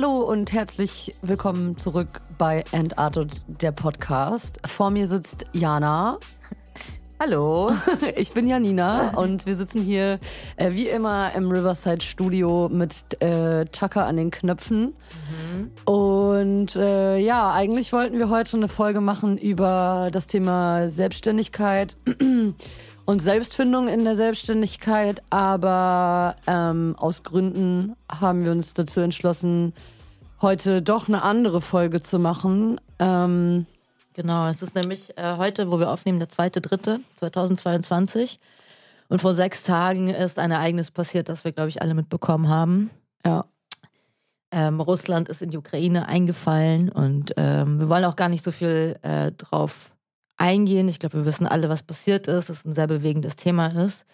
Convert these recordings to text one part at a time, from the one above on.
Hallo und herzlich willkommen zurück bei Entartet, der Podcast. Vor mir sitzt Jana. Hallo. Ich bin Janina und wir sitzen hier äh, wie immer im Riverside Studio mit äh, Chaka an den Knöpfen. Mhm. Und äh, ja, eigentlich wollten wir heute eine Folge machen über das Thema Selbstständigkeit und Selbstfindung in der Selbstständigkeit, aber ähm, aus Gründen haben wir uns dazu entschlossen, heute doch eine andere Folge zu machen. Ähm, genau, es ist nämlich äh, heute, wo wir aufnehmen, der zweite, dritte 2022. Und vor sechs Tagen ist ein Ereignis passiert, das wir, glaube ich, alle mitbekommen haben. Ja. Ähm, Russland ist in die Ukraine eingefallen und ähm, wir wollen auch gar nicht so viel äh, drauf eingehen. Ich glaube, wir wissen alle, was passiert ist, dass es ein sehr bewegendes Thema ist.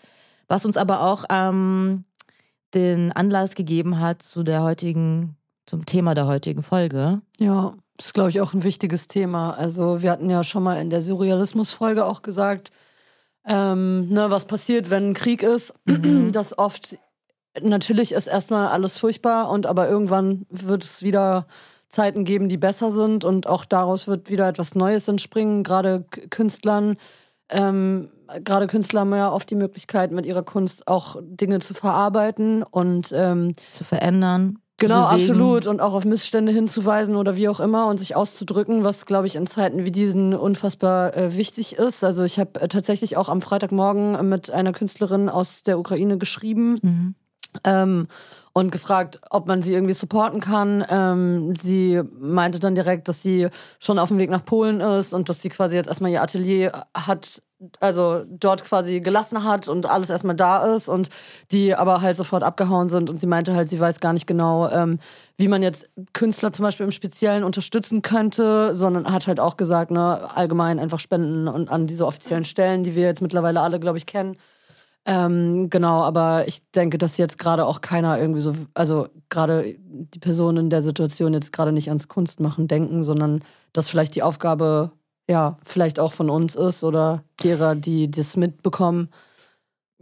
Was uns aber auch ähm, den Anlass gegeben hat zu der heutigen, zum Thema der heutigen Folge. Ja, das ist, glaube ich, auch ein wichtiges Thema. Also, wir hatten ja schon mal in der Surrealismus-Folge auch gesagt, ähm, ne, was passiert, wenn ein Krieg ist, mhm. dass oft natürlich ist erstmal alles furchtbar und aber irgendwann wird es wieder Zeiten geben, die besser sind und auch daraus wird wieder etwas Neues entspringen. Gerade Künstlern, ähm, gerade Künstler haben ja oft die Möglichkeit, mit ihrer Kunst auch Dinge zu verarbeiten und ähm, zu verändern. Genau, absolut. Und auch auf Missstände hinzuweisen oder wie auch immer und sich auszudrücken, was, glaube ich, in Zeiten wie diesen unfassbar äh, wichtig ist. Also ich habe äh, tatsächlich auch am Freitagmorgen mit einer Künstlerin aus der Ukraine geschrieben. Mhm. Ähm, und gefragt, ob man sie irgendwie supporten kann. Ähm, sie meinte dann direkt, dass sie schon auf dem Weg nach Polen ist und dass sie quasi jetzt erstmal ihr Atelier hat, also dort quasi gelassen hat und alles erstmal da ist und die aber halt sofort abgehauen sind. Und sie meinte halt, sie weiß gar nicht genau, ähm, wie man jetzt Künstler zum Beispiel im Speziellen unterstützen könnte, sondern hat halt auch gesagt, ne, allgemein einfach spenden und an diese offiziellen Stellen, die wir jetzt mittlerweile alle, glaube ich, kennen. Ähm, genau, aber ich denke, dass jetzt gerade auch keiner irgendwie so, also gerade die Personen in der Situation jetzt gerade nicht ans Kunstmachen denken, sondern dass vielleicht die Aufgabe ja vielleicht auch von uns ist oder derer, die das mitbekommen.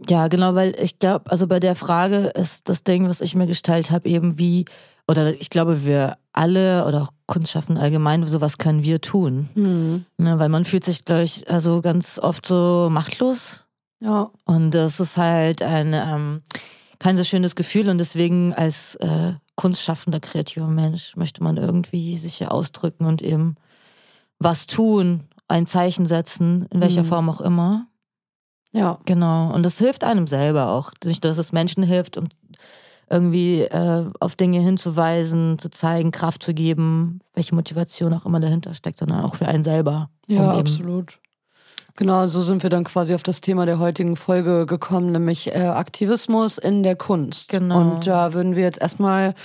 Ja, genau, weil ich glaube, also bei der Frage ist das Ding, was ich mir gestellt habe, eben wie, oder ich glaube, wir alle oder auch Kunstschaffen allgemein, sowas können wir tun. Mhm. Ne, weil man fühlt sich, glaube ich, also ganz oft so machtlos ja. Und das ist halt ein ähm, kein so schönes Gefühl und deswegen als äh, kunstschaffender, kreativer Mensch möchte man irgendwie sich hier ausdrücken und eben was tun, ein Zeichen setzen, in welcher mhm. Form auch immer. Ja. Genau. Und das hilft einem selber auch. Nicht, dass es Menschen hilft, um irgendwie äh, auf Dinge hinzuweisen, zu zeigen, Kraft zu geben, welche Motivation auch immer dahinter steckt, sondern auch für einen selber. Ja, um absolut. Genau, so sind wir dann quasi auf das Thema der heutigen Folge gekommen, nämlich äh, Aktivismus in der Kunst. Genau. Und da würden wir jetzt erstmal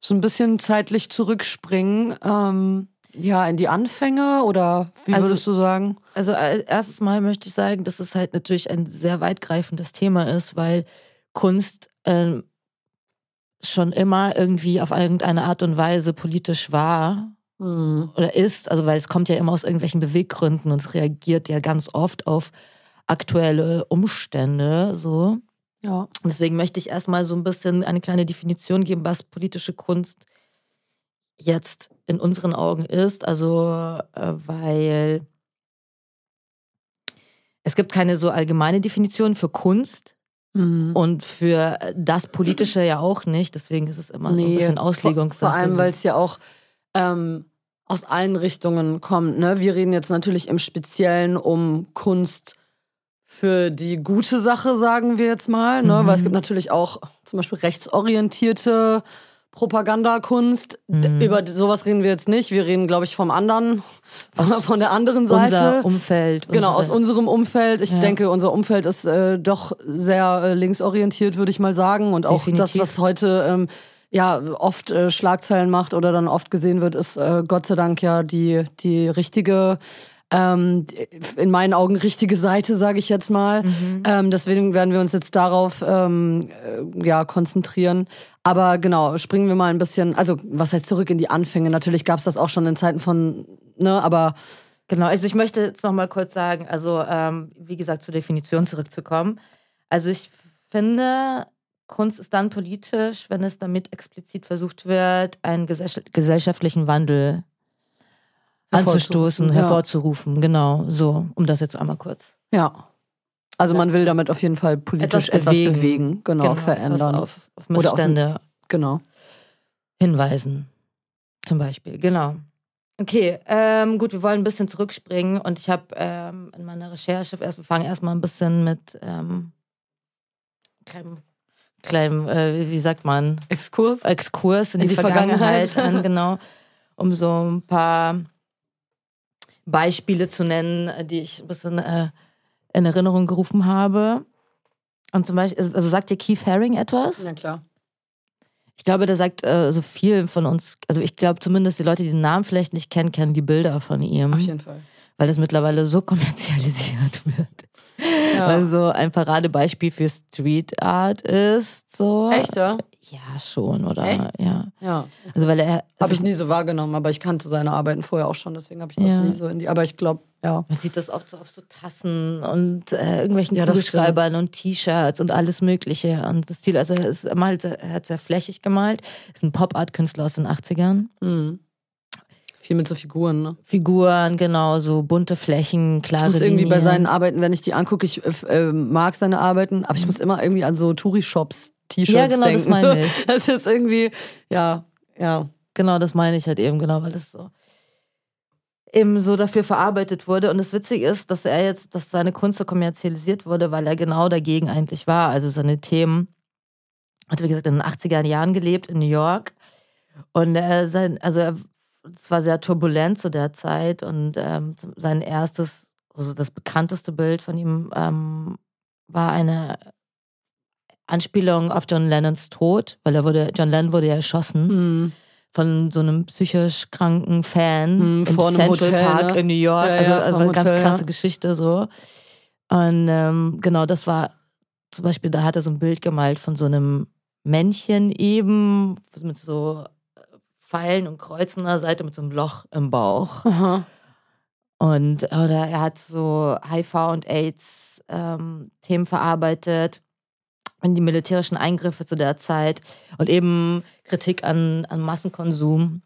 so ein bisschen zeitlich zurückspringen. Ähm, ja, in die Anfänge oder wie also, würdest du sagen? Also äh, erstes Mal möchte ich sagen, dass es halt natürlich ein sehr weitgreifendes Thema ist, weil Kunst äh, schon immer irgendwie auf irgendeine Art und Weise politisch war Mhm. Oder ist, also weil es kommt ja immer aus irgendwelchen Beweggründen und es reagiert ja ganz oft auf aktuelle Umstände so. Ja. Deswegen möchte ich erstmal so ein bisschen eine kleine Definition geben, was politische Kunst jetzt in unseren Augen ist. Also, äh, weil es gibt keine so allgemeine Definition für Kunst mhm. und für das Politische ja auch nicht. Deswegen ist es immer nee, so ein bisschen Auslegungssache. Vor, vor allem, weil es ja auch ähm, aus allen Richtungen kommt. Ne? Wir reden jetzt natürlich im Speziellen um Kunst für die gute Sache, sagen wir jetzt mal. Ne? Mhm. Weil es gibt natürlich auch zum Beispiel rechtsorientierte Propagandakunst. Mhm. Über sowas reden wir jetzt nicht. Wir reden, glaube ich, vom anderen, aus von der anderen Seite. Unser Umfeld. Genau, aus unserem Umfeld. Ich ja. denke, unser Umfeld ist äh, doch sehr äh, linksorientiert, würde ich mal sagen. Und auch Definitiv. das, was heute ähm, ja oft äh, Schlagzeilen macht oder dann oft gesehen wird, ist äh, Gott sei Dank ja die, die richtige ähm, in meinen Augen richtige Seite, sage ich jetzt mal. Mhm. Ähm, deswegen werden wir uns jetzt darauf ähm, äh, ja, konzentrieren. Aber genau, springen wir mal ein bisschen, also was heißt zurück in die Anfänge? Natürlich gab es das auch schon in Zeiten von, ne, aber Genau, also ich möchte jetzt noch mal kurz sagen, also ähm, wie gesagt zur Definition zurückzukommen. Also ich finde, Kunst ist dann politisch, wenn es damit explizit versucht wird, einen gesellschaftlichen Wandel anzustoßen, hervorzurufen. Genau, so, um das jetzt einmal kurz. Ja. Also man will damit auf jeden Fall politisch etwas bewegen, etwas bewegen genau, genau, verändern. Auf, auf Missstände auf, genau. hinweisen. Zum Beispiel, genau. Okay, ähm, gut, wir wollen ein bisschen zurückspringen und ich habe ähm, in meiner Recherche, erst, wir fangen erstmal ein bisschen mit ähm, kleinem, kleinem äh, wie sagt man? Exkurs. Exkurs in, in die, die, Vergangenheit, Vergangenheit an, genau, um so ein paar Beispiele zu nennen, die ich ein bisschen äh, in Erinnerung gerufen habe. Und zum Beispiel, also sagt dir Keith Haring etwas? Na klar. Ich glaube, der sagt äh, so viel von uns, also ich glaube zumindest die Leute, die den Namen vielleicht nicht kennen, kennen die Bilder von ihm. Auf jeden Fall. Weil das mittlerweile so kommerzialisiert wird. Ja. Weil so ein Paradebeispiel für Street Art ist. So. Echt, ja? Ja, schon, oder? Echt? Ja. ja. Also, weil er. Also habe ich nie so wahrgenommen, aber ich kannte seine Arbeiten vorher auch schon, deswegen habe ich das ja. nie so in die. Aber ich glaube, ja. Man sieht das oft so auf so Tassen und äh, irgendwelchen ja, Kugelschreibern und T-Shirts und alles Mögliche. Und das Ziel, also er, ist, er, malt, er hat sehr flächig gemalt, ist ein Pop-Art-Künstler aus den 80ern. Mhm. Viel mit so Figuren, ne? Figuren, genau, so bunte Flächen, klare Ich muss irgendwie Linien. bei seinen Arbeiten, wenn ich die angucke, ich äh, mag seine Arbeiten, aber ich mhm. muss immer irgendwie an so Touri-Shops T-Shirts Ja, genau, denken. das meine ich. Das ist irgendwie, ja, ja. Genau, das meine ich halt eben, genau, weil das so eben so dafür verarbeitet wurde. Und das Witzige ist, dass er jetzt, dass seine Kunst so kommerzialisiert wurde, weil er genau dagegen eigentlich war. Also seine Themen, hat wie gesagt in den 80er Jahren gelebt in New York. Und er sein, also er, es war sehr turbulent zu der Zeit und ähm, sein erstes, also das bekannteste Bild von ihm ähm, war eine Anspielung auf John Lennons Tod, weil er wurde, John Lennon wurde ja erschossen. Mhm. Von so einem psychisch kranken Fan mhm, im Central Hotel, Park ne? in New York. Ja, also ja, eine ganz Hotel, krasse ja. Geschichte so. Und ähm, genau, das war zum Beispiel, da hat er so ein Bild gemalt von so einem Männchen eben mit so Pfeilen und Kreuzen an der Seite mit so einem Loch im Bauch. Aha. Und oder er hat so HIV und AIDS ähm, Themen verarbeitet in die militärischen Eingriffe zu der Zeit und eben Kritik an, an Massenkonsum,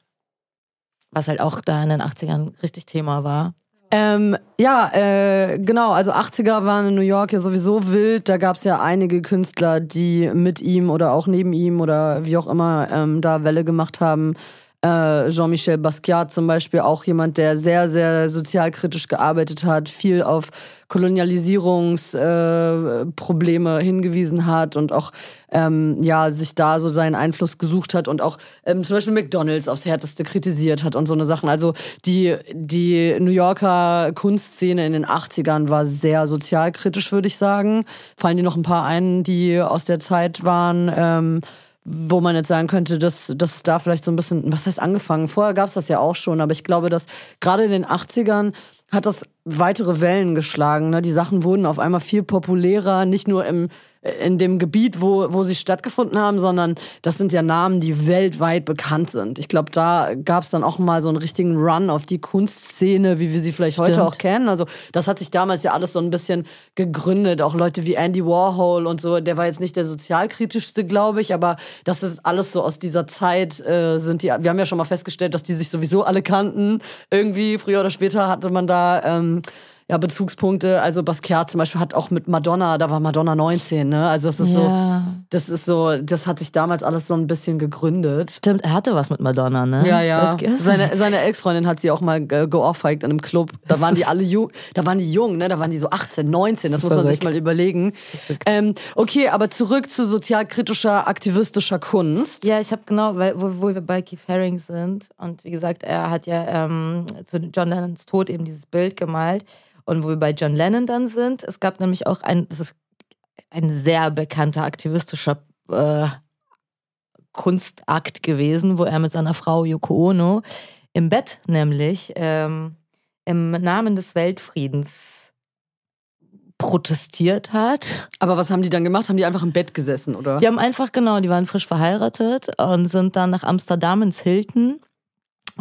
was halt auch da in den 80ern richtig Thema war. Ähm, ja, äh, genau. Also 80er waren in New York ja sowieso wild. Da gab es ja einige Künstler, die mit ihm oder auch neben ihm oder wie auch immer ähm, da Welle gemacht haben. Äh, Jean-Michel Basquiat zum Beispiel, auch jemand, der sehr, sehr sozialkritisch gearbeitet hat, viel auf Kolonialisierungsprobleme äh, hingewiesen hat und auch ähm, ja sich da so seinen Einfluss gesucht hat und auch ähm, zum Beispiel McDonald's aufs härteste kritisiert hat und so eine Sachen. Also die die New Yorker Kunstszene in den 80ern war sehr sozialkritisch, würde ich sagen. Fallen dir noch ein paar ein, die aus der Zeit waren? Ähm, wo man jetzt sagen könnte, dass das da vielleicht so ein bisschen, was heißt angefangen? Vorher gab es das ja auch schon, aber ich glaube, dass gerade in den 80ern hat das weitere Wellen geschlagen. Ne? Die Sachen wurden auf einmal viel populärer, nicht nur im in dem Gebiet, wo, wo sie stattgefunden haben, sondern das sind ja Namen, die weltweit bekannt sind. Ich glaube, da gab es dann auch mal so einen richtigen Run auf die Kunstszene, wie wir sie vielleicht Stimmt. heute auch kennen. Also das hat sich damals ja alles so ein bisschen gegründet. Auch Leute wie Andy Warhol und so, der war jetzt nicht der sozialkritischste, glaube ich, aber das ist alles so aus dieser Zeit äh, sind die. Wir haben ja schon mal festgestellt, dass die sich sowieso alle kannten. Irgendwie früher oder später hatte man da ähm, ja, Bezugspunkte. Also Basquiat zum Beispiel hat auch mit Madonna, da war Madonna 19, ne? Also das ist ja. so, das ist so, das hat sich damals alles so ein bisschen gegründet. Stimmt, er hatte was mit Madonna, ne? Ja, ja. Seine, seine Ex-Freundin hat sie auch mal geohrfeigt in einem Club. Da waren die alle jung, da waren die jung, ne? Da waren die so 18, 19, das, das muss man sich mal überlegen. Ähm, okay, aber zurück zu sozialkritischer, aktivistischer Kunst. Ja, ich habe genau, weil, wo, wo, wir bei Keith Haring sind und wie gesagt, er hat ja ähm, zu John Lennons Tod eben dieses Bild gemalt. Und wo wir bei John Lennon dann sind, es gab nämlich auch ein, das ist ein sehr bekannter aktivistischer äh, Kunstakt gewesen, wo er mit seiner Frau Yoko Ono im Bett nämlich ähm, im Namen des Weltfriedens protestiert hat. Aber was haben die dann gemacht? Haben die einfach im Bett gesessen, oder? Die haben einfach, genau, die waren frisch verheiratet und sind dann nach Amsterdam ins Hilton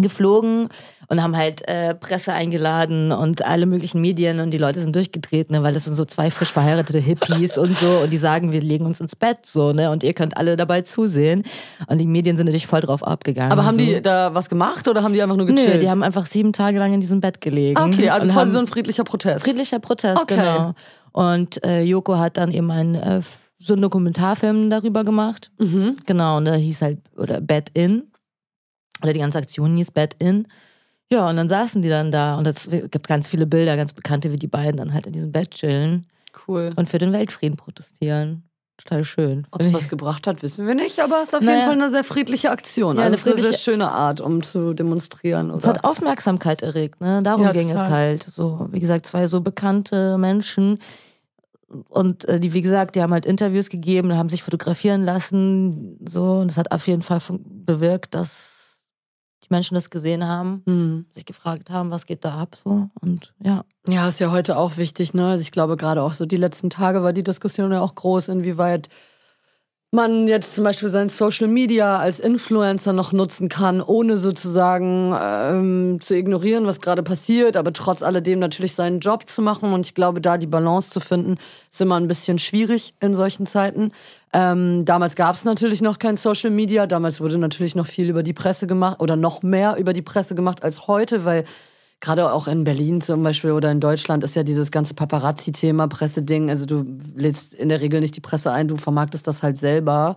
geflogen und haben halt äh, Presse eingeladen und alle möglichen Medien und die Leute sind durchgedreht, ne, weil das sind so zwei frisch verheiratete Hippies und so und die sagen, wir legen uns ins Bett so, ne, und ihr könnt alle dabei zusehen und die Medien sind natürlich voll drauf abgegangen. Aber haben so. die da was gemacht oder haben die einfach nur gechillt? Nö, die haben einfach sieben Tage lang in diesem Bett gelegen. Ah, okay, also quasi so ein friedlicher Protest. friedlicher Protest, Okay. genau. Und äh, Joko hat dann eben einen äh, so einen Dokumentarfilm darüber gemacht. Mhm. Genau, und der hieß halt, oder Bed In. Oder die ganze Aktion hieß Bed In. Ja, und dann saßen die dann da und es gibt ganz viele Bilder, ganz bekannte, wie die beiden dann halt in diesem Bett chillen Cool. und für den Weltfrieden protestieren. Total schön. Ob es was gebracht hat, wissen wir nicht, aber es ist auf jeden Naja. Fall eine sehr friedliche Aktion. Ja, also eine ist eine sehr friedliche- schöne Art, um zu demonstrieren. Es hat Aufmerksamkeit erregt, ne? Darum Ja, ging total. es halt. So, wie gesagt, zwei so bekannte Menschen. Und äh, die, wie gesagt, die haben halt Interviews gegeben, haben sich fotografieren lassen, so. Und es hat auf jeden Fall bewirkt, dass Menschen das gesehen haben, Hm. sich gefragt haben, was geht da ab, so. Und ja. Ja, ist ja heute auch wichtig, ne? Also ich glaube, gerade auch so die letzten Tage war die Diskussion ja auch groß, inwieweit man jetzt zum Beispiel sein Social Media als Influencer noch nutzen kann, ohne sozusagen ähm, zu ignorieren, was gerade passiert, aber trotz alledem natürlich seinen Job zu machen. Und ich glaube, da die Balance zu finden, ist immer ein bisschen schwierig in solchen Zeiten. Ähm, damals gab es natürlich noch kein Social Media. Damals wurde natürlich noch viel über die Presse gemacht oder noch mehr über die Presse gemacht als heute, weil gerade auch in Berlin zum Beispiel oder in Deutschland ist ja dieses ganze Paparazzi-Thema, Presseding. Also du lädst in der Regel nicht die Presse ein, du vermarktest das halt selber.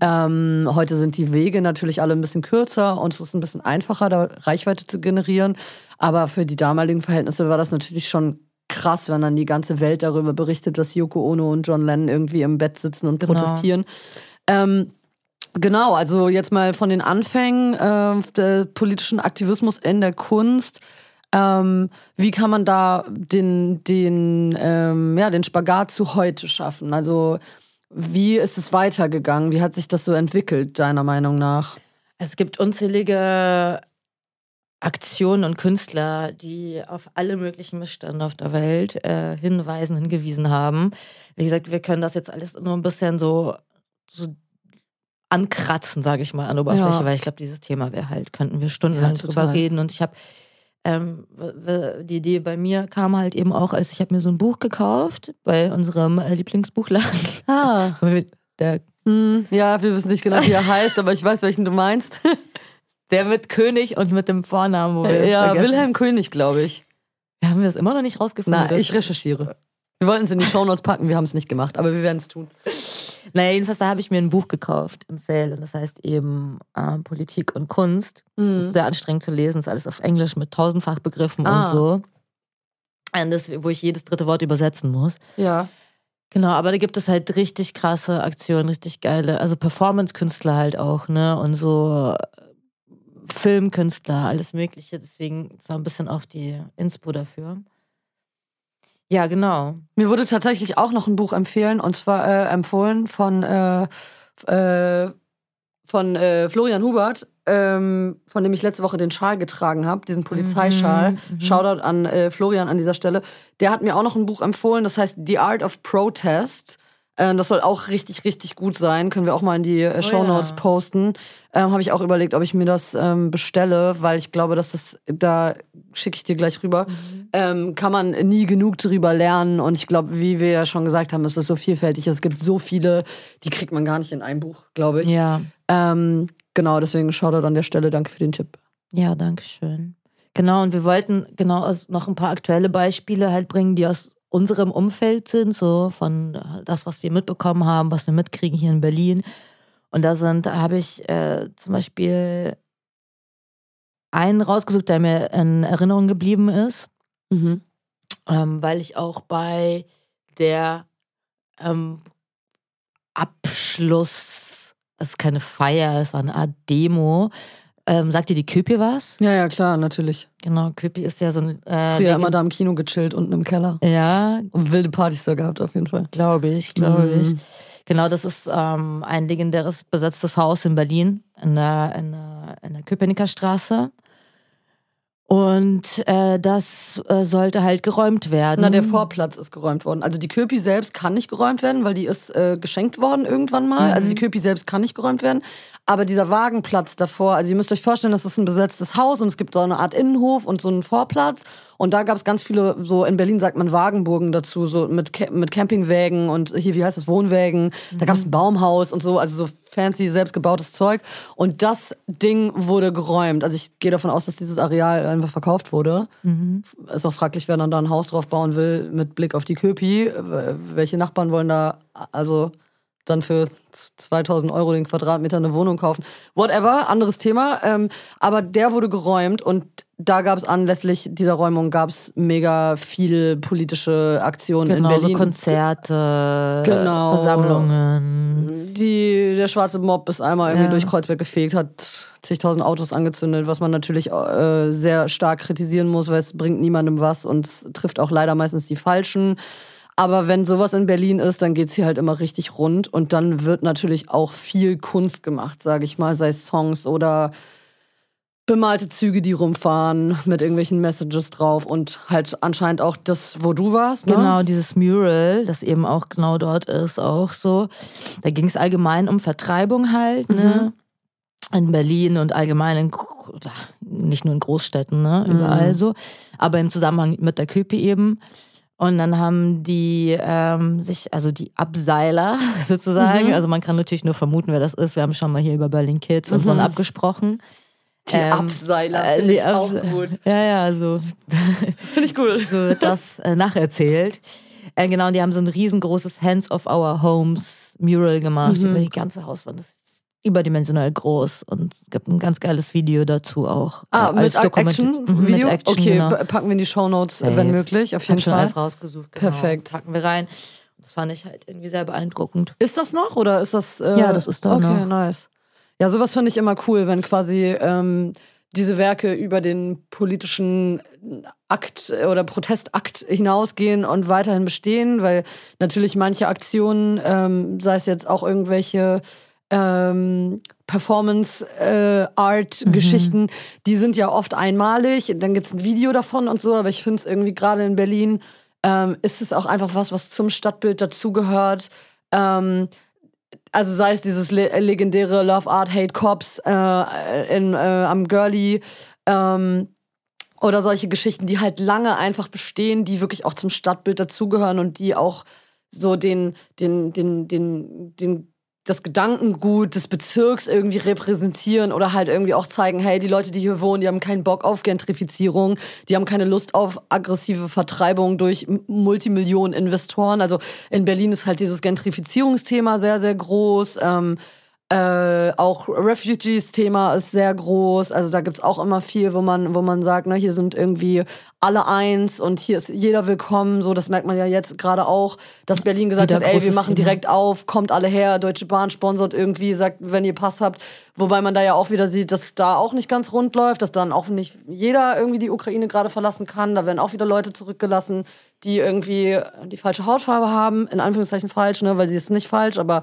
Ähm, heute sind die Wege natürlich alle ein bisschen kürzer und es ist ein bisschen einfacher, da Reichweite zu generieren. Aber für die damaligen Verhältnisse war das natürlich schon krass, wenn dann die ganze Welt darüber berichtet, dass Yoko Ono und John Lennon irgendwie im Bett sitzen und Genau. protestieren. Ähm, Genau, also jetzt mal von den Anfängen äh, der politischen Aktivismus in der Kunst. Ähm, wie kann man da den, den, ähm, ja, den Spagat zu heute schaffen? Also wie ist es weitergegangen? Wie hat sich das so entwickelt, deiner Meinung nach? Es gibt unzählige Aktionen und Künstler, die auf alle möglichen Missstände auf der Welt äh, hinweisen, hingewiesen haben. Wie gesagt, wir können das jetzt alles nur ein bisschen so, so ankratzen, sage ich mal, an Oberfläche, Ja. weil ich glaube, dieses Thema wäre halt, könnten wir stundenlang Ja, drüber reden. Und ich habe ähm, die Idee bei mir kam halt eben auch, als ich habe mir so ein Buch gekauft bei unserem äh, Lieblingsbuchladen. Ah. Der Hm, ja, wir wissen nicht genau, wie er heißt, aber ich weiß, welchen du meinst. Der mit König und mit dem Vornamen, wo wir ja, vergessen. Wilhelm König, glaube ich. Wir haben es immer noch nicht rausgefunden. Na, ich recherchiere. Wir wollten es in die Shownotes packen, wir haben es nicht gemacht, aber wir werden es tun. Naja, jedenfalls da habe ich mir ein Buch gekauft im Sale und das heißt eben ähm, Politik und Kunst. Das ist Mhm. sehr anstrengend zu lesen, ist alles auf Englisch mit tausendfachbegriffen Ah. und so. Und das, wo ich jedes dritte Wort übersetzen muss. Ja. Genau, aber da gibt es halt richtig krasse Aktionen, richtig geile, also Performance-Künstler halt auch, ne? Und so äh, Filmkünstler, alles Mögliche. Deswegen ist da ein bisschen auch die Inspo dafür. Ja, genau. Mir wurde tatsächlich auch noch ein Buch empfehlen, und zwar äh, empfohlen von, äh, äh, von äh, Florian Hubert, ähm, von dem ich letzte Woche den Schal getragen habe, diesen Polizeischal. Mhm, mhm. Shoutout an äh, Florian an dieser Stelle. Der hat mir auch noch ein Buch empfohlen, das heißt The Art of Protest. Ähm, das soll auch richtig, richtig gut sein. Können wir auch mal in die äh, Oh Shownotes ja. posten. Ähm, Habe ich auch überlegt, ob ich mir das ähm, bestelle, weil ich glaube, dass das, da schicke ich dir gleich rüber Mhm. ähm, kann man nie genug drüber lernen. Und ich glaube, wie wir ja schon gesagt haben, es ist so vielfältig. Es gibt so viele, die kriegt man gar nicht in ein Buch, glaube ich. Ja, Ähm, genau, deswegen Shoutout an der Stelle. Danke für den Tipp. ja, danke schön. Genau, und wir wollten genau noch ein paar aktuelle Beispiele halt bringen, die aus unserem Umfeld sind, so von äh, das, was wir mitbekommen haben, was wir mitkriegen hier in Berlin. Und da sind, da habe ich äh, zum Beispiel einen rausgesucht, der mir in Erinnerung geblieben ist, Mhm. ähm, weil ich auch bei der ähm, Abschluss, es ist keine Feier, es war eine Art Demo. Ähm, sagt dir die Köpi was? Ja, ja, klar, natürlich. Genau, Köpi ist ja so ein. Äh, Früher immer da im Kino gechillt, unten im Keller. Ja, Und wilde Partys da gehabt, auf jeden Fall. glaube ich, glaube ich. Mhm. Genau, das ist ähm, ein legendäres besetztes Haus in Berlin, in der, in der, in der Köpenicker Straße. Und äh, das äh, sollte halt geräumt werden. Na, der Vorplatz ist geräumt worden. Also die Köpi selbst kann nicht geräumt werden, weil die ist äh, geschenkt worden irgendwann mal. Also die Köpi selbst kann nicht geräumt werden. Aber dieser Wagenplatz davor, also ihr müsst euch vorstellen, das ist ein besetztes Haus und es gibt so eine Art Innenhof und so einen Vorplatz. Und da gab es ganz viele, so in Berlin sagt man Wagenburgen dazu, so mit, mit Campingwägen und hier, wie heißt das, Wohnwägen. Da gab es ein Baumhaus und so, also so fancy, selbstgebautes Zeug. Und das Ding wurde geräumt. Also ich gehe davon aus, dass dieses Areal einfach verkauft wurde. Ist auch fraglich, wer dann da ein Haus drauf bauen will mit Blick auf die Köpi. Welche Nachbarn wollen da, also dann für 2000 Euro den Quadratmeter eine Wohnung kaufen. Whatever, anderes Thema. Ähm, aber der wurde geräumt und da gab es anlässlich dieser Räumung gab es mega viel politische Aktionen genau, in so Berlin. Konzerte, Genau. Versammlungen. Die, der schwarze Mob ist einmal irgendwie Ja. durch Kreuzberg gefegt, hat zigtausend Autos angezündet, was man natürlich äh, sehr stark kritisieren muss, weil es bringt niemandem was und es trifft auch leider meistens die Falschen. Aber wenn sowas in Berlin ist, dann geht's hier halt immer richtig rund und dann wird natürlich auch viel Kunst gemacht, sage ich mal, sei es Songs oder bemalte Züge, die rumfahren mit irgendwelchen Messages drauf und halt anscheinend auch das, wo du warst. Ne? Genau, dieses Mural, das eben auch genau dort ist, auch so. Da ging es allgemein um Vertreibung halt, ne? In Berlin und allgemein in, nicht nur in Großstädten, ne? Überall so. Aber im Zusammenhang mit der Köpi eben. Und dann haben die ähm, sich, also die Abseiler sozusagen, also man kann natürlich nur vermuten, wer das ist. Wir haben schon mal hier über Berlin Kids und Bonn abgesprochen. Die Ähm, Abseiler äh, finde ich auch Abse- gut. Ja, ja, so Finde ich cool. so wird das äh, nacherzählt. Äh, genau, und die haben so ein riesengroßes Hands of Our Homes Mural gemacht Mhm. über die ganze Hauswand. Das ist überdimensional groß und es gibt ein ganz geiles Video dazu auch. Ah, äh, mit Action-Video? Mhm, Mit Action, okay, genau. pa- packen wir in die Shownotes, Safe. wenn möglich, auf jeden habe schon Fall. alles rausgesucht. Genau. Perfekt. Packen wir rein. Das fand ich halt irgendwie sehr beeindruckend. Ist das noch oder ist das? Äh, Ja, das ist da okay, noch. nice. Ja, sowas finde ich immer cool, wenn quasi ähm, diese Werke über den politischen Akt oder Protestakt hinausgehen und weiterhin bestehen, weil natürlich manche Aktionen, ähm, sei es jetzt auch irgendwelche ähm, Performance-Art-Geschichten, die sind ja oft einmalig. Dann gibt es ein Video davon und so, aber ich finde es irgendwie gerade in Berlin ähm, ist es auch einfach was, was zum Stadtbild dazugehört. Ähm, also sei es dieses le legendäre Love Art Hate Cops äh, in, äh, am Girlie ähm, oder solche Geschichten, die halt lange einfach bestehen, die wirklich auch zum Stadtbild dazugehören und die auch so den, den, den, den, den, das Gedankengut des Bezirks irgendwie repräsentieren oder halt irgendwie auch zeigen, hey, die Leute, die hier wohnen, die haben keinen Bock auf Gentrifizierung, die haben keine Lust auf aggressive Vertreibung durch Multimillionen Investoren. Also in Berlin ist halt dieses Gentrifizierungsthema sehr, sehr groß. Ähm, äh, auch Refugees-Thema ist sehr groß. Also da gibt's auch immer viel, wo man, wo man sagt, ne, hier sind irgendwie alle eins und hier ist jeder willkommen. So, das merkt man ja jetzt gerade auch, dass Berlin gesagt Wieder hat, ey, wir machen Thema. direkt auf, kommt alle her, Deutsche Bahn sponsert irgendwie, sagt, wenn ihr Pass habt. Wobei man da ja auch wieder sieht, dass da auch nicht ganz rund läuft, dass dann auch nicht jeder irgendwie die Ukraine gerade verlassen kann. Da werden auch wieder Leute zurückgelassen, die irgendwie die falsche Hautfarbe haben, in Anführungszeichen falsch, ne, weil sie ist nicht falsch, aber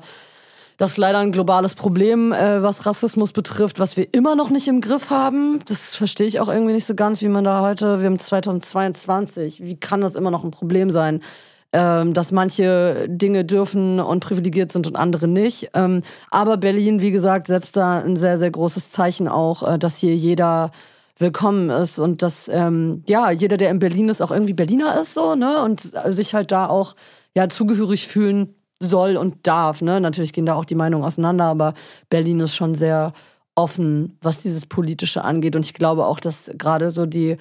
das ist leider ein globales Problem, äh, was Rassismus betrifft, was wir immer noch nicht im Griff haben. Das verstehe ich auch irgendwie nicht so ganz, wie man da heute, wir haben 2022, wie kann das immer noch ein Problem sein, ähm, dass manche Dinge dürfen und privilegiert sind und andere nicht. Ähm, aber Berlin, wie gesagt, setzt da ein sehr, sehr großes Zeichen auch, äh, dass hier jeder willkommen ist und dass ähm, ja jeder, der in Berlin ist, auch irgendwie Berliner ist so, ne? Und sich halt da auch ja zugehörig fühlen soll und darf, ne? Natürlich gehen da auch die Meinungen auseinander, aber Berlin ist schon sehr offen, was dieses Politische angeht. Und ich glaube auch, dass gerade so die,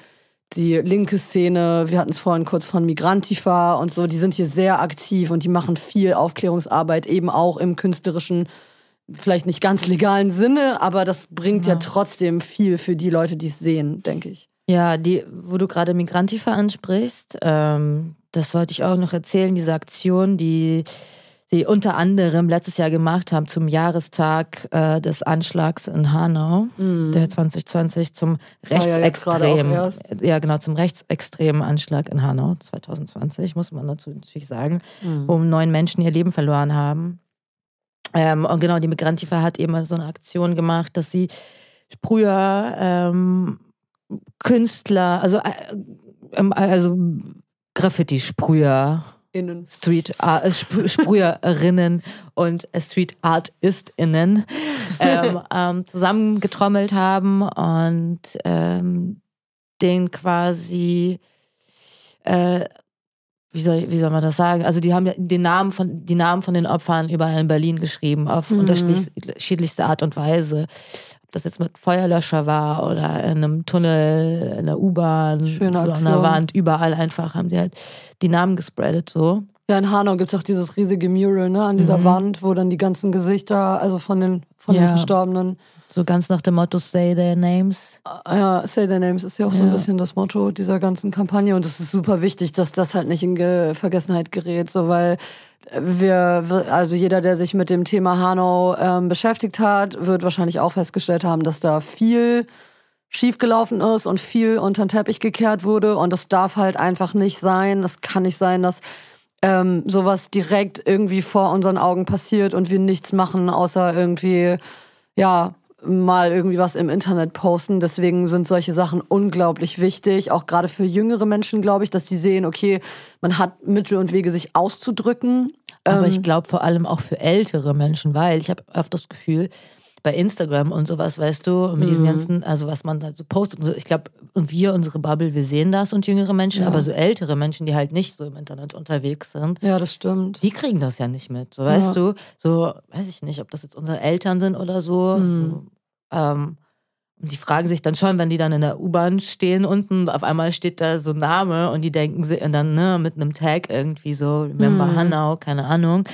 die linke Szene, wir hatten es vorhin kurz von Migrantifa und so, die sind hier sehr aktiv und die machen viel Aufklärungsarbeit, eben auch im künstlerischen vielleicht nicht ganz legalen Sinne, aber das bringt ja, Ja. trotzdem viel für die Leute, die es sehen, denke ich. Ja, die, wo du gerade Migrantifa ansprichst, ähm, das wollte ich auch noch erzählen, diese Aktion, die sie unter anderem letztes Jahr gemacht haben zum Jahrestag äh, des Anschlags in Hanau, der 2020 zum ja rechtsextremen, erst. ja, genau, zum rechtsextremen Anschlag in Hanau 2020, muss man dazu natürlich sagen, wo neun Menschen ihr Leben verloren haben. Ähm, und genau, die Migrantifa hat eben so eine Aktion gemacht, dass sie Sprüher ähm, Künstler, also, äh, also Graffiti-Sprüher. Innen. Street Art, äh, Sprüherinnen und Street Artistinnen ähm, ähm, zusammengetrommelt haben und ähm, den quasi äh, wie soll, wie soll man das sagen? Also die haben ja den Namen von, die Namen von den Opfern überall in Berlin geschrieben, auf mhm. unterschiedlichste Art und Weise. Ob das jetzt mit Feuerlöscher war oder in einem Tunnel, in der U-Bahn, so an der Wand, überall einfach haben die halt die Namen gespreadet so. Ja, in Hanau gibt es auch dieses riesige Mural, ne, an dieser mhm. Wand, wo dann die ganzen Gesichter, also von den, von ja. den Verstorbenen so ganz nach dem Motto Say Their Names. Ah, ja, Say Their Names ist ja auch ja. so ein bisschen das Motto dieser ganzen Kampagne. Und es ist super wichtig, dass das halt nicht in Ge Vergessenheit gerät, so weil wir, also jeder, der sich mit dem Thema Hanau ähm, beschäftigt hat, wird wahrscheinlich auch festgestellt haben, dass da viel schiefgelaufen ist und viel unter den Teppich gekehrt wurde. Und das darf halt einfach nicht sein. Das kann nicht sein, dass ähm, sowas direkt irgendwie vor unseren Augen passiert und wir nichts machen, außer irgendwie, ja, mal irgendwie was im Internet posten. Deswegen sind solche Sachen unglaublich wichtig, auch gerade für jüngere Menschen, glaube ich, dass sie sehen, okay, man hat Mittel und Wege, sich auszudrücken. Aber ähm, ich glaube vor allem auch für ältere Menschen, weil ich habe oft das Gefühl, bei Instagram und sowas, weißt du, mit diesen mhm. ganzen, also was man da so postet und so, ich glaube, und wir, unsere Bubble, wir sehen das und jüngere Menschen, ja. aber so ältere Menschen, die halt nicht so im Internet unterwegs sind. Ja, das stimmt. Die kriegen das ja nicht mit, so weißt ja. du, so, weiß ich nicht, ob das jetzt unsere Eltern sind oder so. Mhm. so ähm, und die fragen sich dann schon, wenn die dann in der U-Bahn stehen unten, auf einmal steht da so ein Name und die denken sie dann ne, mit einem Tag irgendwie so, Remember mhm. Hanau, keine Ahnung,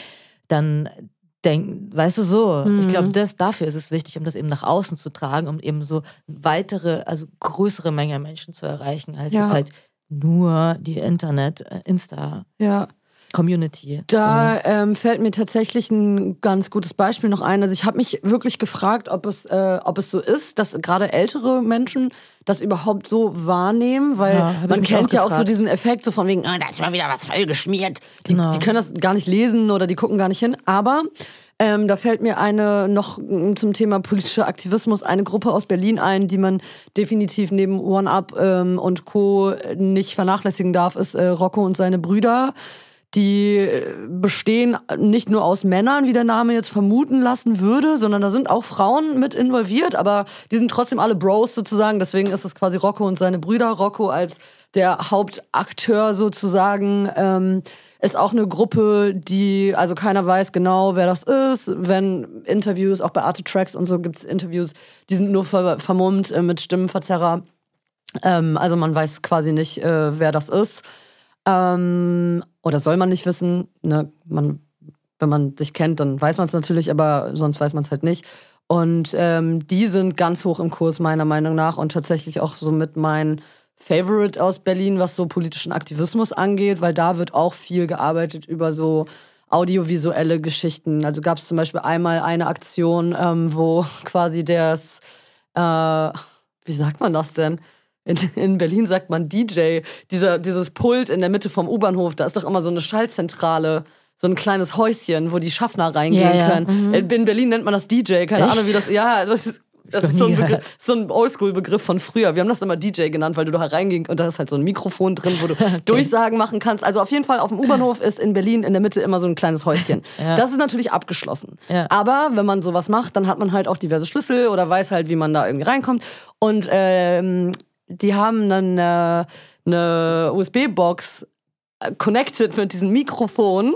dann denken, weißt du so, mhm. ich glaube, das dafür ist es wichtig, um das eben nach außen zu tragen, um eben so weitere, also größere Menge Menschen zu erreichen, als ja. jetzt halt nur die Internet, äh, Insta. Ja. Community. Da ähm, fällt mir tatsächlich ein ganz gutes Beispiel noch ein. Also ich habe mich wirklich gefragt, ob es, äh, ob es so ist, dass gerade ältere Menschen das überhaupt so wahrnehmen, weil ja, man kennt ja auch so diesen Effekt, so von wegen, oh, da ist mal wieder was voll geschmiert. Die, genau. die können das gar nicht lesen oder die gucken gar nicht hin. Aber ähm, da fällt mir eine noch zum Thema politischer Aktivismus eine Gruppe aus Berlin ein, die man definitiv neben One Up ähm, und Co. nicht vernachlässigen darf, ist äh, Rocco und seine Brüder. Die bestehen nicht nur aus Männern, wie der Name jetzt vermuten lassen würde, sondern da sind auch Frauen mit involviert, aber die sind trotzdem alle Bros sozusagen. Deswegen ist es quasi Rocco und seine Brüder. Rocco als der Hauptakteur sozusagen. Ähm, ist auch eine Gruppe, die, also keiner weiß genau, wer das ist. Wenn Interviews, auch bei Arte Tracks und so gibt es Interviews, die sind nur ver vermummt äh, mit Stimmenverzerrer. Ähm, also man weiß quasi nicht, äh, wer das ist. Ähm, oder soll man nicht wissen. Ne? Man, wenn man sich kennt, dann weiß man es natürlich, aber sonst weiß man es halt nicht. Und ähm, die sind ganz hoch im Kurs, meiner Meinung nach, und tatsächlich auch so mit mein Favorite aus Berlin, was so politischen Aktivismus angeht, weil da wird auch viel gearbeitet über so audiovisuelle Geschichten. Also gab es zum Beispiel einmal eine Aktion, ähm, wo quasi das, äh, wie sagt man das denn? In, in, Berlin sagt man DJ, dieser, dieses Pult in der Mitte vom U-Bahnhof, da ist doch immer so eine Schallzentrale, so ein kleines Häuschen, wo die Schaffner reingehen ja, ja. können. Mhm. In Berlin nennt man das DJ, keine Echt? Ahnung, wie das, ja, das ist, das ist so ein, Begriff, so ein Oldschool-Begriff von früher. Wir haben das immer DJ genannt, weil du da reingehst und da ist halt so ein Mikrofon drin, wo du okay. Durchsagen machen kannst. Also auf jeden Fall auf dem U-Bahnhof ist in Berlin in der Mitte immer so ein kleines Häuschen. ja. Das ist natürlich abgeschlossen. Aber wenn man sowas macht, dann hat man halt auch diverse Schlüssel oder weiß halt, wie man da irgendwie reinkommt. Und ähm, die haben dann äh, eine USB-Box äh, connected mit diesem Mikrofon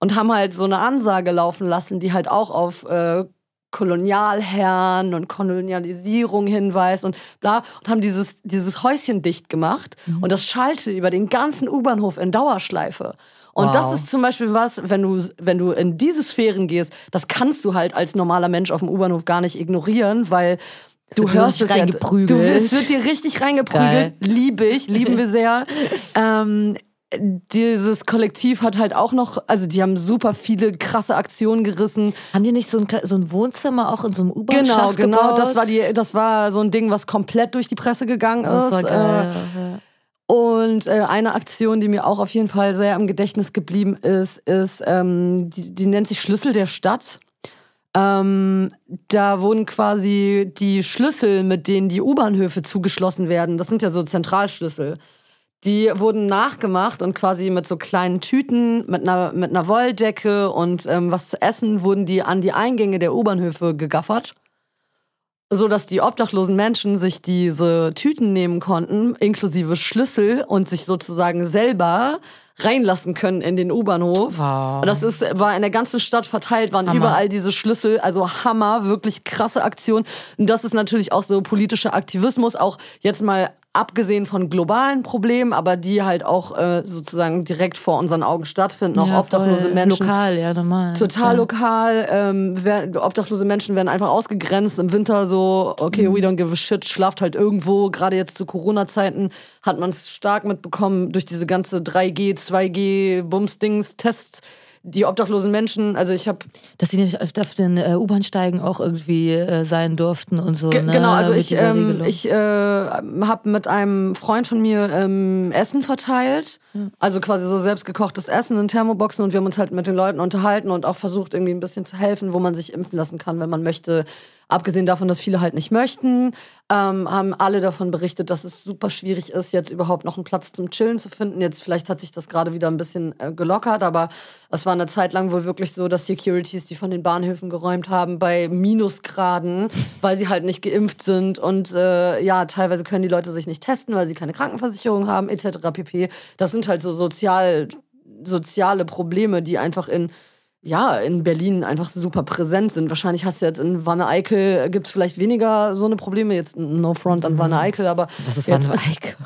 und haben halt so eine Ansage laufen lassen, die halt auch auf äh, Kolonialherren und Kolonialisierung hinweist und bla und haben dieses, dieses Häuschen dicht gemacht mhm. und das schallte über den ganzen U-Bahnhof in Dauerschleife. Und wow. das ist zum Beispiel was, wenn du, wenn du in diese Sphären gehst, das kannst du halt als normaler Mensch auf dem U-Bahnhof gar nicht ignorieren, weil Du hörst es reingeprügelt. Ja, du, es wird dir richtig reingeprügelt. Liebe ich, lieben wir sehr. ähm, dieses Kollektiv hat halt auch noch, also die haben super viele krasse Aktionen gerissen. Haben die nicht so ein, so ein Wohnzimmer auch in so einem U-Bahn Genau, genau. Gebaut? Das war die, das war so ein Ding, was komplett durch die Presse gegangen ist. Das war geil. Äh, und äh, eine Aktion, die mir auch auf jeden Fall sehr im Gedächtnis geblieben ist, ist, ähm, die, die nennt sich Schlüssel der Stadt. Ähm, da wurden quasi die Schlüssel, mit denen die U-Bahnhöfe zugeschlossen werden, das sind ja so Zentralschlüssel, die wurden nachgemacht und quasi mit so kleinen Tüten, mit einer, mit einer Wolldecke und ähm, was zu essen, wurden die an die Eingänge der U-Bahnhöfe gegaffert. So dass die obdachlosen Menschen sich diese Tüten nehmen konnten, inklusive Schlüssel und sich sozusagen selber reinlassen können in den U-Bahnhof. Wow. Das ist, war in der ganzen Stadt verteilt, waren Hammer. überall diese Schlüssel, also Hammer, wirklich krasse Aktion. Und das ist natürlich auch so politischer Aktivismus, auch jetzt mal abgesehen von globalen Problemen, aber die halt auch äh, sozusagen direkt vor unseren Augen stattfinden, auch Ja, obdachlose Menschen. Lokal, ja, normal. Total ja. lokal. Ähm, wer, obdachlose Menschen werden einfach ausgegrenzt im Winter so, okay, Mhm. we don't give a shit, schlaft halt irgendwo. Gerade jetzt zu Corona-Zeiten hat man es stark mitbekommen durch diese ganze 3G, 2G, Bums-Dings, Tests. Die obdachlosen Menschen, also ich habe Dass die nicht auf den äh, U-Bahn-Steigen auch irgendwie äh, sein durften und so. Ne? Genau, also Mit ich, ähm, ich äh, habe mit einem Freund von mir ähm, Essen verteilt. Also quasi so selbstgekochtes Essen in Thermoboxen und wir haben uns halt mit den Leuten unterhalten und auch versucht, irgendwie ein bisschen zu helfen, wo man sich impfen lassen kann, wenn man möchte. Abgesehen davon, dass viele halt nicht möchten, ähm, haben alle davon berichtet, dass es super schwierig ist, jetzt überhaupt noch einen Platz zum Chillen zu finden. Jetzt vielleicht hat sich das gerade wieder ein bisschen äh, gelockert, aber es war eine Zeit lang wohl wirklich so, dass Securities, die von den Bahnhöfen geräumt haben, bei Minusgraden, weil sie halt nicht geimpft sind und äh, ja, teilweise können die Leute sich nicht testen, weil sie keine Krankenversicherung haben, etc. pp. Das sind halt so sozial, soziale Probleme, die einfach in ja, in Berlin einfach super präsent sind. Wahrscheinlich hast du jetzt in Wanne Eickel, gibt es vielleicht weniger so eine Probleme. Jetzt no front an Wanne Eickel, aber. Was ist jetzt, Wanne Eickel?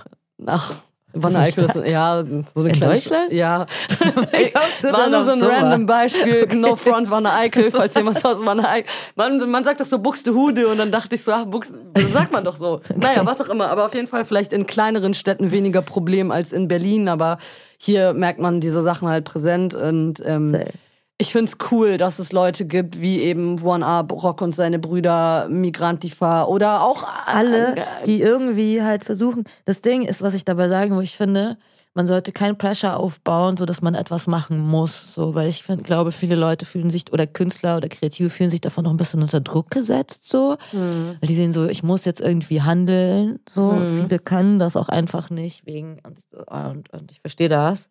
Ach, Wanne Eickel ist, ja, so eine In kleine Deutschland? Ja. Auf so ein random Beispiel. No front Wanne Eickel, falls jemand aus Wanne Eickel. Man, man sagt das so Buxtehude und dann dachte ich so, ach, Buxte, das sagt man doch so. Naja, was auch immer. Aber auf jeden Fall vielleicht in kleineren Städten weniger Problem als in Berlin. Aber hier merkt man diese Sachen halt präsent und ähm, Safe. Ich find's cool, dass es Leute gibt, wie eben One Up, Rock und seine Brüder, Migrantifa oder auch alle, die irgendwie halt versuchen. Das Ding ist, was ich dabei sagen wo ich finde, man sollte kein Pressure aufbauen, so dass man etwas machen muss. So, weil ich find, glaube, viele Leute fühlen sich, oder Künstler oder Kreative fühlen sich davon noch ein bisschen unter Druck gesetzt, so. Hm. Weil die sehen so, ich muss jetzt irgendwie handeln, so. Mhm. Viele können das auch einfach nicht, wegen, und, und, und ich verstehe das.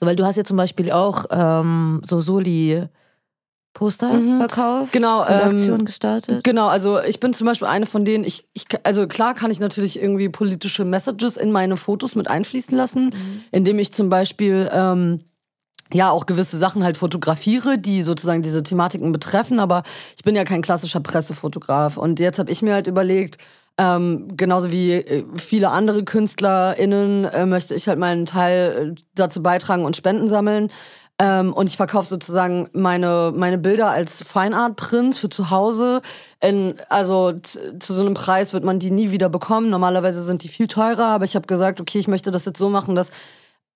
So, weil du hast ja zum Beispiel auch ähm, so Soli-Poster Mhm. verkauft, Genau, ähm, Aktion gestartet. Genau, also ich bin zum Beispiel eine von denen, ich, ich, also klar kann ich natürlich irgendwie politische Messages in meine Fotos mit einfließen lassen, indem ich zum Beispiel ähm, ja auch gewisse Sachen halt fotografiere, die sozusagen diese Thematiken betreffen, aber ich bin ja kein klassischer Pressefotograf und jetzt habe ich mir halt überlegt, ähm, genauso wie äh, viele andere KünstlerInnen äh, möchte ich halt meinen Teil äh, dazu beitragen und Spenden sammeln. Ähm, und ich verkaufe sozusagen meine, meine Bilder als Feinart-Prints für zu Hause. In, also zu so einem Preis wird man die nie wieder bekommen. Normalerweise sind die viel teurer, aber ich habe gesagt, okay, ich möchte das jetzt so machen, dass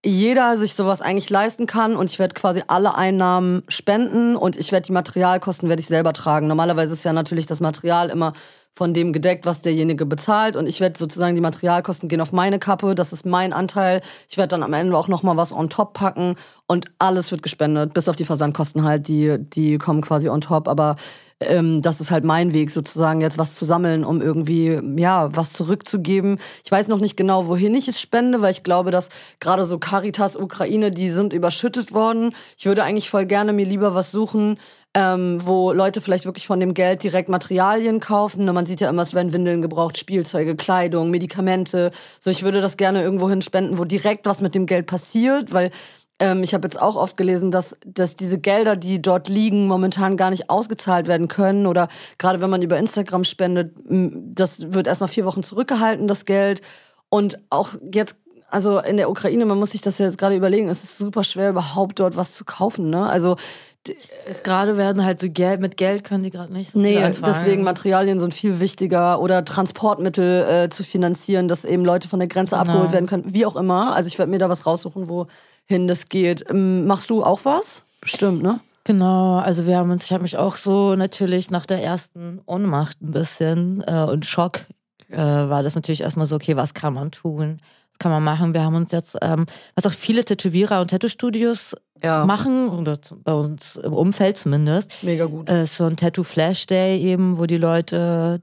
jeder sich sowas eigentlich leisten kann und ich werde quasi alle Einnahmen spenden und ich werde die Materialkosten werde ich selber tragen. Normalerweise ist ja natürlich das Material immer von dem gedeckt, was derjenige bezahlt und ich werde sozusagen die Materialkosten gehen auf meine Kappe, das ist mein Anteil. Ich werde dann am Ende auch noch mal was on top packen und alles wird gespendet, bis auf die Versandkosten halt, die die kommen quasi on top, aber ähm, das ist halt mein Weg, sozusagen jetzt was zu sammeln, um irgendwie, ja, was zurückzugeben. Ich weiß noch nicht genau, wohin ich es spende, weil ich glaube, dass gerade so Caritas Ukraine, die sind überschüttet worden. Ich würde eigentlich voll gerne mir lieber was suchen, ähm, wo Leute vielleicht wirklich von dem Geld direkt Materialien kaufen. Ne, Man sieht ja immer, es werden Windeln gebraucht, Spielzeuge, Kleidung, Medikamente. So, ich würde das gerne irgendwo hin spenden, wo direkt was mit dem Geld passiert, weil ähm, ich habe jetzt auch oft gelesen, dass, dass diese Gelder, die dort liegen, momentan gar nicht ausgezahlt werden können. Oder gerade wenn man über Instagram spendet, das wird erstmal vier Wochen zurückgehalten, das Geld. Und auch jetzt, also in der Ukraine, man muss sich das jetzt gerade überlegen, es ist super schwer, überhaupt dort was zu kaufen. Ne? Also gerade werden halt so Geld, mit Geld können die gerade nicht so Nee, anfangen. deswegen Materialien sind viel wichtiger oder Transportmittel äh, zu finanzieren, dass eben Leute von der Grenze Genau. abgeholt werden können, wie auch immer. Also ich werde mir da was raussuchen, wohin das geht. Ähm, machst du auch was? Bestimmt, ne? Genau, also wir haben uns, ich habe mich auch so natürlich nach der ersten Ohnmacht ein bisschen äh, und Schock äh, war das natürlich erstmal so, okay, was kann man tun? Was kann man machen? Wir haben uns jetzt, ähm, was auch viele Tätowierer und Tattoo-Studios Ja. machen, oder bei uns im Umfeld zumindest. Mega gut. Äh, so ein Tattoo Flash Day eben, wo die Leute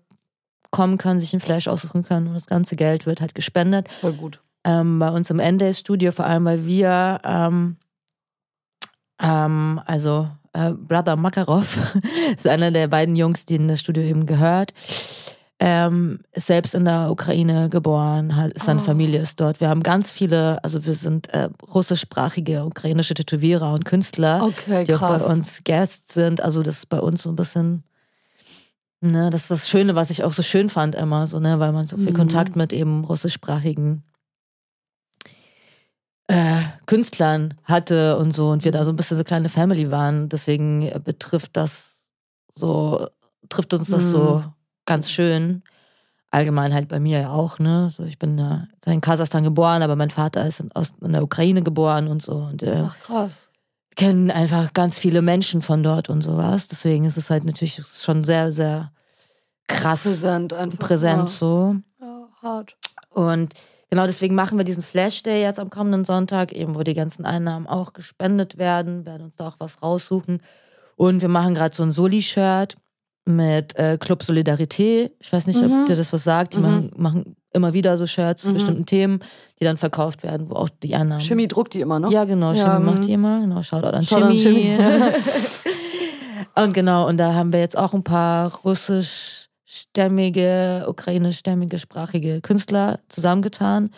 kommen können, sich ein Flash aussuchen können und das ganze Geld wird halt gespendet. Voll gut. Ähm, bei uns im N-Day-Studio, vor allem weil wir, ähm, ähm, also äh, Brother Makarov ist einer der beiden Jungs, die in das Studio eben gehört. Ähm, ist selbst in der Ukraine geboren, hat, seine Oh. Familie ist dort. Wir haben ganz viele, also wir sind äh, russischsprachige ukrainische Tätowierer und Künstler, Okay, die auch bei krass. uns Guests sind. Also das ist bei uns so ein bisschen, ne, das ist das Schöne, was ich auch so schön fand immer, so, ne, weil man so viel Mhm. Kontakt mit eben russischsprachigen äh, Künstlern hatte und so und wir da so ein bisschen so kleine Family waren. Deswegen betrifft das so, trifft uns das Mhm. so ganz schön. Allgemein halt bei mir ja auch, ne? So, ich bin ja in Kasachstan geboren, aber mein Vater ist in, aus, in der Ukraine geboren und so. Und äh, Ach, krass. kennen einfach ganz viele Menschen von dort und sowas. Deswegen ist es halt natürlich schon sehr, sehr krass Präsent einfach. präsent Ja. so. ja, hart. Und genau deswegen machen wir diesen Flash Day jetzt am kommenden Sonntag, eben wo die ganzen Einnahmen auch gespendet werden, werden uns da auch was raussuchen. Und wir machen gerade so ein Soli-Shirt mit äh, Club Solidarité. Ich weiß nicht, Mhm. ob dir das was sagt. Die Mhm. machen, machen immer wieder so Shirts zu Mhm. bestimmten Themen, die dann verkauft werden, wo auch die Einnahmen. Chemie druckt die immer, ne? Ja, genau, Ja, Chemie macht mhm. die immer. Genau, Shoutout an Shoutout an Chemie. Chemie. und genau, und da haben wir jetzt auch ein paar russischstämmige, ukrainischstämmige, sprachige Künstler zusammengetan.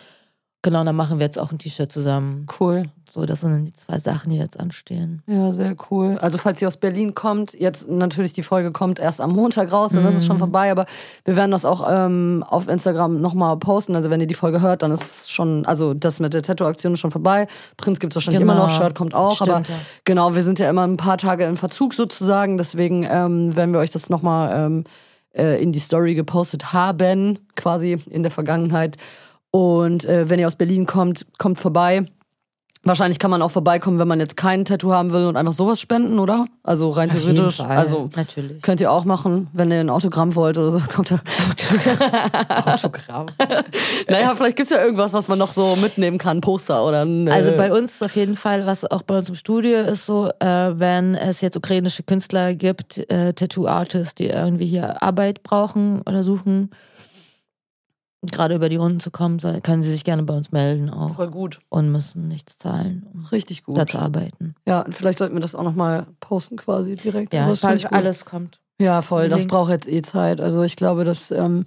Genau, dann machen wir jetzt auch ein T-Shirt zusammen. Cool. So, das sind die zwei Sachen, die jetzt anstehen. Ja, sehr cool. Also falls ihr aus Berlin kommt, jetzt natürlich die Folge kommt erst am Montag raus, dann ist es schon Mhm. vorbei, aber wir werden das auch ähm, auf Instagram nochmal posten. Also wenn ihr die Folge hört, dann ist es schon, also das mit der Tattoo-Aktion ist schon vorbei. Prinz gibt es wahrscheinlich immer noch, Shirt kommt auch, aber Stimmt, ja. genau, wir sind ja immer ein paar Tage im Verzug sozusagen, deswegen ähm, werden wir euch das nochmal ähm, äh, in die Story gepostet haben, quasi in der Vergangenheit. Und äh, wenn ihr aus Berlin kommt, kommt vorbei. Wahrscheinlich kann man auch vorbeikommen, wenn man jetzt kein Tattoo haben will und einfach sowas spenden, oder? Also rein Auf theoretisch. Also natürlich. könnt ihr auch machen, wenn ihr ein Autogramm wollt oder so, kommt da. Autogramm. naja, vielleicht gibt's ja irgendwas, was man noch so mitnehmen kann, Poster oder ein. äh, Also bei uns auf jeden Fall, was auch bei uns im Studio ist so, äh, wenn es jetzt ukrainische Künstler gibt, äh, Tattoo-Artists, die irgendwie hier Arbeit brauchen oder suchen, gerade über die Runden zu kommen, können sie sich gerne bei uns melden auch voll gut. und müssen nichts zahlen, um Richtig gut. da zu arbeiten. Ja, und vielleicht sollten wir das auch nochmal posten quasi direkt. Ja, ich gut. alles kommt. Ja, voll. Das braucht jetzt eh Zeit. Also ich glaube, dass ähm,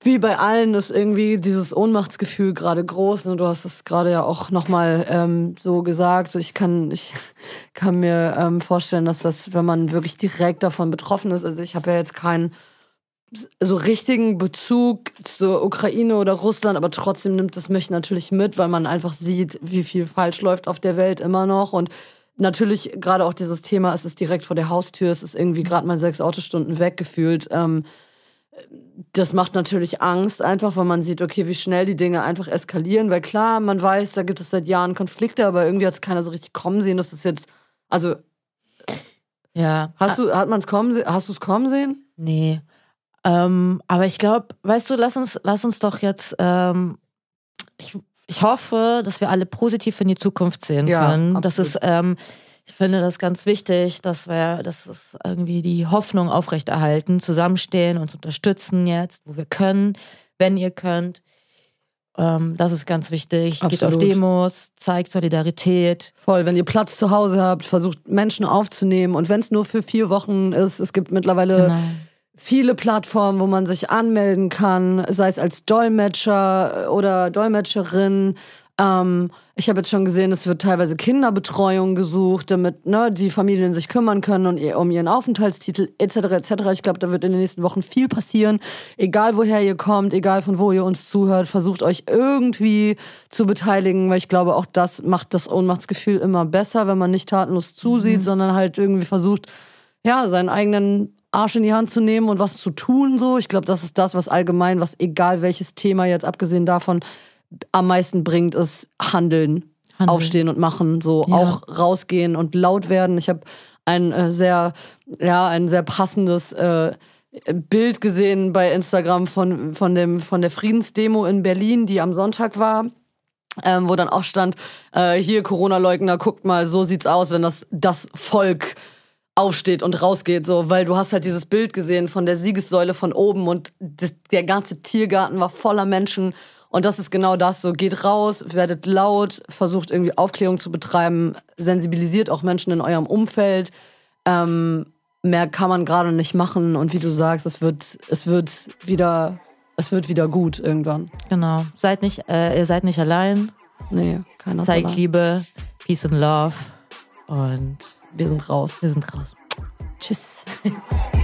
wie bei allen ist irgendwie dieses Ohnmachtsgefühl gerade groß. Ne? Du hast es gerade ja auch nochmal ähm, so gesagt. So, ich kann, ich kann mir ähm, vorstellen, dass das, wenn man wirklich direkt davon betroffen ist, also ich habe ja jetzt keinen so richtigen Bezug zur Ukraine oder Russland, aber trotzdem nimmt es mich natürlich mit, weil man einfach sieht, wie viel falsch läuft auf der Welt immer noch und natürlich gerade auch dieses Thema, es ist direkt vor der Haustür, es ist irgendwie gerade mal sechs Autostunden weggefühlt. Ähm, das macht natürlich Angst, einfach weil man sieht, okay, wie schnell die Dinge einfach eskalieren, weil klar, man weiß, da gibt es seit Jahren Konflikte, aber irgendwie hat es keiner so richtig kommen sehen, dass es jetzt, also Ja. hast du, hat man es kommen sehen, hast du es kommen sehen? Nee. Ähm, aber ich glaube, weißt du, lass uns, lass uns doch jetzt, ähm, ich, ich hoffe, dass wir alle positiv in die Zukunft sehen Ja, können. Das absolut. ist, ähm, ich finde das ganz wichtig, dass wir, dass es irgendwie die Hoffnung aufrechterhalten, zusammenstehen, uns unterstützen jetzt, wo wir können, wenn ihr könnt. Ähm, das ist ganz wichtig. Geht auf Absolut. Demos, zeigt Solidarität. Voll, wenn ihr Platz zu Hause habt, versucht Menschen aufzunehmen und wenn es nur für vier Wochen ist, es gibt mittlerweile Genau. Viele Plattformen, wo man sich anmelden kann, sei es als Dolmetscher oder Dolmetscherin. Ähm, ich habe jetzt schon gesehen, es wird teilweise Kinderbetreuung gesucht, damit ne, die Familien sich kümmern können und ihr, um ihren Aufenthaltstitel etc. etc. Ich glaube, da wird in den nächsten Wochen viel passieren. Egal woher ihr kommt, egal von wo ihr uns zuhört, versucht euch irgendwie zu beteiligen, weil ich glaube, auch das macht das Ohnmachtsgefühl immer besser, wenn man nicht tatenlos zusieht, sondern halt irgendwie versucht, ja, seinen eigenen Arsch in die Hand zu nehmen und was zu tun so. Ich glaube, das ist das, was allgemein, was egal welches Thema jetzt abgesehen davon am meisten bringt, ist Handeln, Handeln. aufstehen und machen, so Ja. auch rausgehen und laut werden. Ich habe ein äh, sehr, ja, ein sehr passendes äh, Bild gesehen bei Instagram von, von, dem, von der Friedensdemo in Berlin, die am Sonntag war. ähm, wo dann auch stand, äh, hier Corona-Leugner, guckt mal, so sieht's aus, wenn das, das Volk aufsteht und rausgeht, so, weil du hast halt dieses Bild gesehen von der Siegessäule von oben und das, der ganze Tiergarten war voller Menschen und das ist genau das, so geht raus, werdet laut, versucht irgendwie Aufklärung zu betreiben, sensibilisiert auch Menschen in eurem Umfeld. Ähm, mehr kann man gerade nicht machen und wie du sagst, es wird, es wird wieder, es wird wieder gut irgendwann. Genau. Seid nicht, äh, ihr seid nicht allein. Nee, keiner Zeigt allein. Liebe, Peace and Love und Wir sind raus. wir sind raus. Tschüss.